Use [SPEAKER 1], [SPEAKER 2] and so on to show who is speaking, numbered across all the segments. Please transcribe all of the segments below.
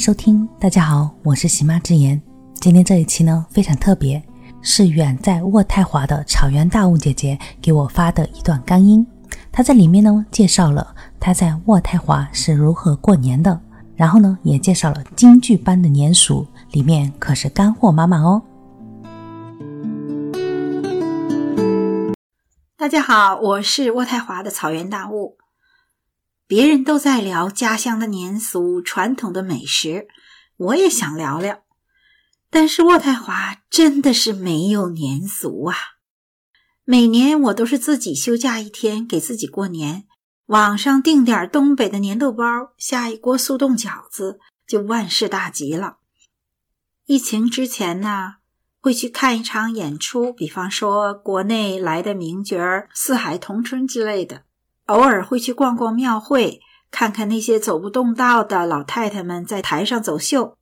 [SPEAKER 1] 收听，大家好，我是喜妈之言。今天这一期呢非常特别，是远在渥太华的草原大雾姐姐给我发的一段干音。她在里面呢介绍了她在渥太华是如何过年的，然后呢也介绍了京剧般的年俗，里面可是干货满满哦。
[SPEAKER 2] 大家好，我是渥太华的草原大雾。别人都在聊家乡的年俗、传统的美食，我也想聊聊。但是渥太华真的是没有年俗啊！每年我都是自己休假一天给自己过年，网上订点东北的粘豆包，下一锅速冻饺子，就万事大吉了。疫情之前呢，会去看一场演出，比方说国内来的名角儿《四海同春》之类的。偶尔会去逛逛庙会，看看那些走不动道的老太太们在台上走秀。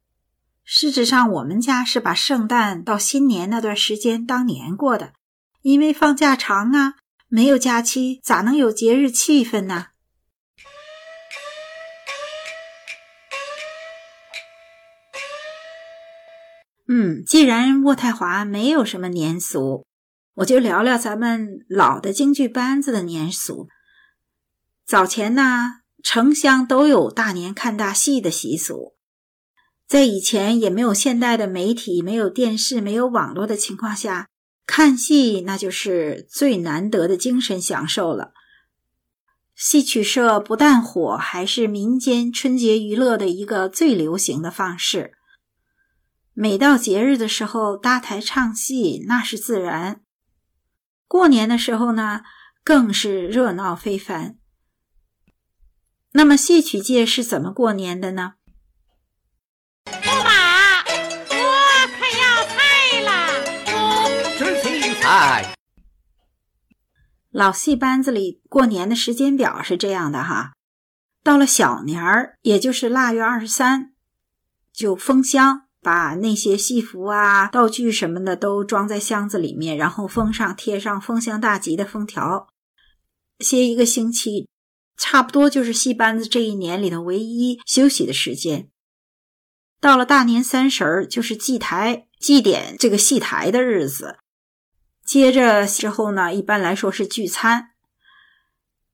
[SPEAKER 2] 事实上，我们家是把圣诞到新年那段时间当年过的，因为放假长啊，没有假期咋能有节日气氛呢？嗯，既然渥太华没有什么年俗，我就聊聊咱们老的京剧班子的年俗。早前呢，城乡都有大年看大戏的习俗。在以前也没有现代的媒体、没有电视、没有网络的情况下，看戏那就是最难得的精神享受了。戏曲社不但火，还是民间春节娱乐的一个最流行的方式。每到节日的时候，搭台唱戏那是自然。过年的时候呢，更是热闹非凡。那么戏曲界是怎么过年的呢？
[SPEAKER 3] 驸马，我可要菜了。
[SPEAKER 2] 老戏班子里过年的时间表是这样的哈，到了小年儿，也就是腊月二十三，就封箱，把那些戏服啊、道具什么的都装在箱子里面，然后封上，贴上封箱大吉的封条，歇一个星期。差不多就是戏班子这一年里头唯一休息的时间。到了大年三十儿，就是祭台祭奠这个戏台的日子。接着之后呢，一般来说是聚餐。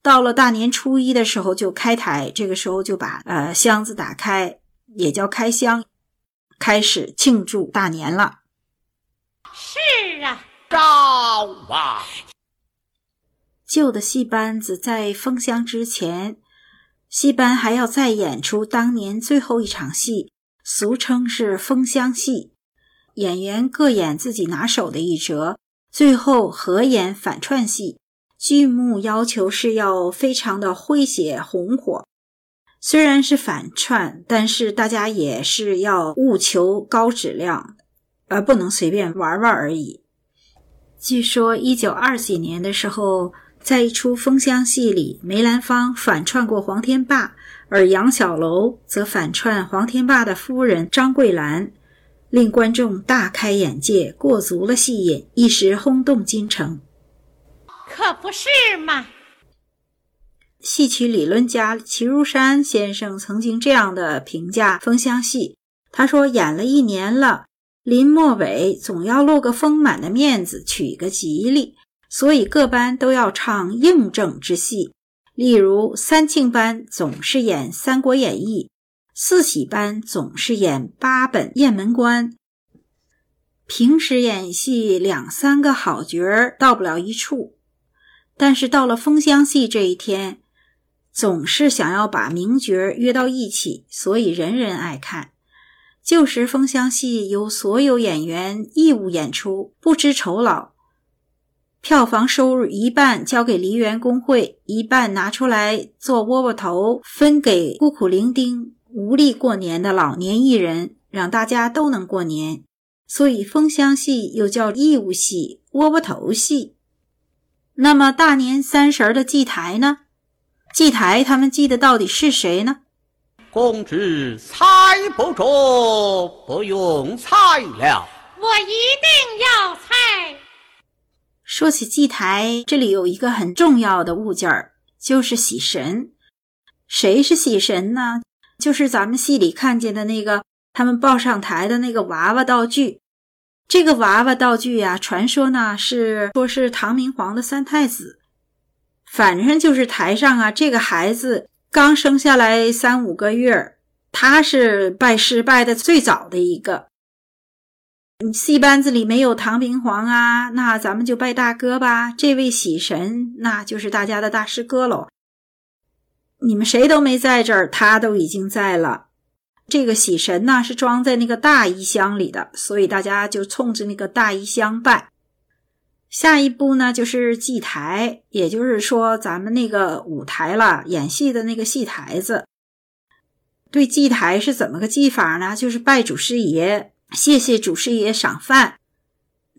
[SPEAKER 2] 到了大年初一的时候就开台，这个时候就把呃箱子打开，也叫开箱，开始庆祝大年了。
[SPEAKER 3] 是啊，
[SPEAKER 4] 招啊！
[SPEAKER 2] 旧的戏班子在封箱之前，戏班还要再演出当年最后一场戏，俗称是封箱戏。演员各演自己拿手的一折，最后合演反串戏。剧目要求是要非常的诙谐红火。虽然是反串，但是大家也是要务求高质量，而不能随便玩玩而已。据说一九二几年的时候。在一出封箱戏里，梅兰芳反串过黄天霸，而杨小楼则反串黄天霸的夫人张桂兰，令观众大开眼界，过足了戏瘾，一时轰动京城。
[SPEAKER 3] 可不是嘛！
[SPEAKER 2] 戏曲理论家齐如山先生曾经这样的评价封箱戏：他说，演了一年了，临末尾总要露个丰满的面子，取个吉利。所以各班都要唱应正之戏，例如三庆班总是演《三国演义》，四喜班总是演八本《雁门关》。平时演戏两三个好角儿到不了一处，但是到了封箱戏这一天，总是想要把名角儿约到一起，所以人人爱看。旧时封箱戏由所有演员义务演出，不知酬劳。票房收入一半交给梨园工会，一半拿出来做窝窝头，分给孤苦伶仃、无力过年的老年艺人，让大家都能过年。所以封箱戏又叫义务戏、窝窝头戏。那么大年三十的祭台呢？祭台他们祭的到底是谁呢？
[SPEAKER 4] 公子猜不着，不用猜了。
[SPEAKER 3] 我一定要菜。
[SPEAKER 2] 说起祭台，这里有一个很重要的物件儿，就是喜神。谁是喜神呢？就是咱们戏里看见的那个他们抱上台的那个娃娃道具。这个娃娃道具呀，传说呢是说是唐明皇的三太子，反正就是台上啊，这个孩子刚生下来三五个月，他是拜师拜的最早的一个。戏班子里没有唐明皇啊，那咱们就拜大哥吧。这位喜神，那就是大家的大师哥喽。你们谁都没在这儿，他都已经在了。这个喜神呢是装在那个大衣箱里的，所以大家就冲着那个大衣箱拜。下一步呢就是祭台，也就是说咱们那个舞台了，演戏的那个戏台子。对祭台是怎么个祭法呢？就是拜祖师爷，谢谢祖师爷赏饭，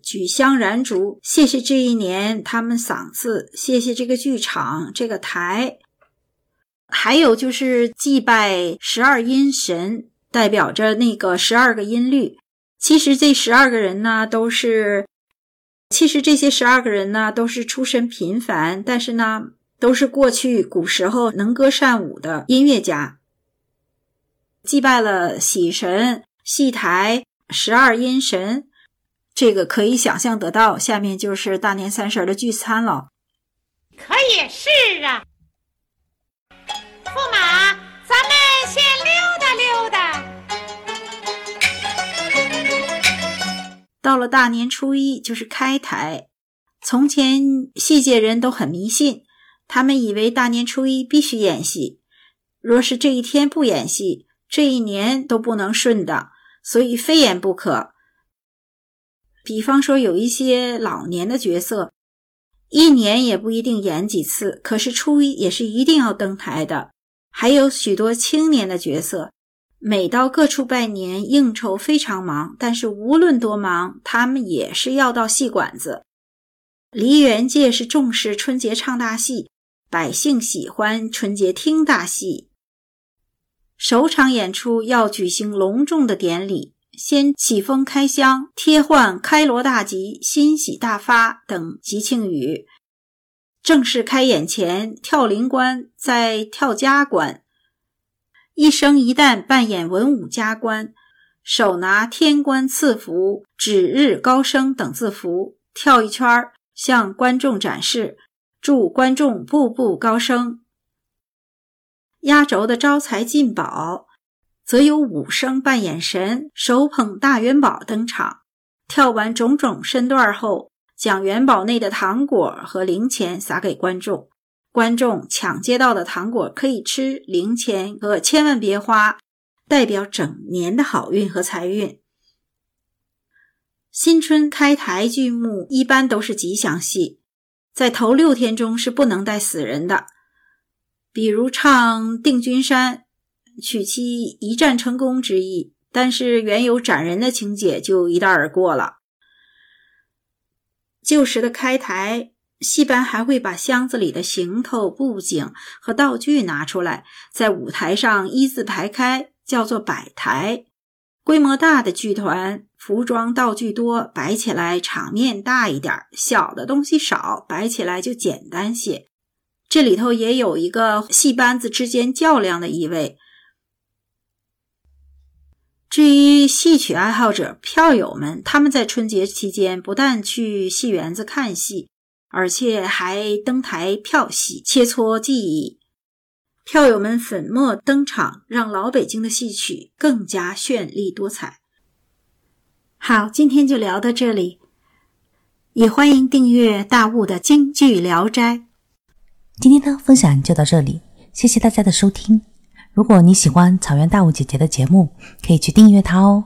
[SPEAKER 2] 举香燃烛，谢谢这一年他们赏赐，谢谢这个剧场这个台。还有就是祭拜十二音神，代表着那个十二个音律。其实这十二个人呢，都是，其实这些十二个人呢，都是出身平凡，但是呢，都是过去古时候能歌善舞的音乐家。祭拜了喜神、戏台、十二阴神，这个可以想象得到。下面就是大年三十的聚餐了。
[SPEAKER 3] 可也是啊。驸马，咱们先溜达溜达。
[SPEAKER 2] 到了大年初一，就是开台。从前戏界人都很迷信，他们以为大年初一必须演戏，若是这一天不演戏，这一年都不能顺的，所以非演不可。比方说，有一些老年的角色，一年也不一定演几次，可是初一也是一定要登台的。还有许多青年的角色，每到各处拜年应酬非常忙，但是无论多忙，他们也是要到戏馆子。梨园界是重视春节唱大戏，百姓喜欢春节听大戏。首场演出要举行隆重的典礼，先起封开箱、贴换开锣大吉、欣喜大发等吉庆语。正式开演前，跳灵官在跳家官，一生一旦扮演文武家官，手拿天官赐福、指日高升等字符，跳一圈儿，向观众展示，祝观众步步高升。压轴的招财进宝，则由武生扮演神，手捧大元宝登场，跳完种种身段后。将元宝内的糖果和零钱撒给观众，观众抢接到的糖果可以吃，零钱可千万别花，代表整年的好运和财运。新春开台剧目一般都是吉祥戏，在头六天中是不能带死人的，比如唱《定军山》，取其一战成功之意，但是原有斩人的情节就一带而过了。旧时的开台戏班还会把箱子里的行头、布景和道具拿出来，在舞台上一字排开，叫做摆台。规模大的剧团，服装道具多，摆起来场面大一点；小的东西少，摆起来就简单些。这里头也有一个戏班子之间较量的意味。至于戏曲爱好者、票友们，他们在春节期间不但去戏园子看戏，而且还登台票戏、切磋技艺。票友们粉墨登场，让老北京的戏曲更加绚丽多彩。好，今天就聊到这里，也欢迎订阅大雾的京剧聊斋。
[SPEAKER 1] 今天的分享就到这里，谢谢大家的收听。如果你喜欢草原大雾姐姐的节目，可以去订阅她哦。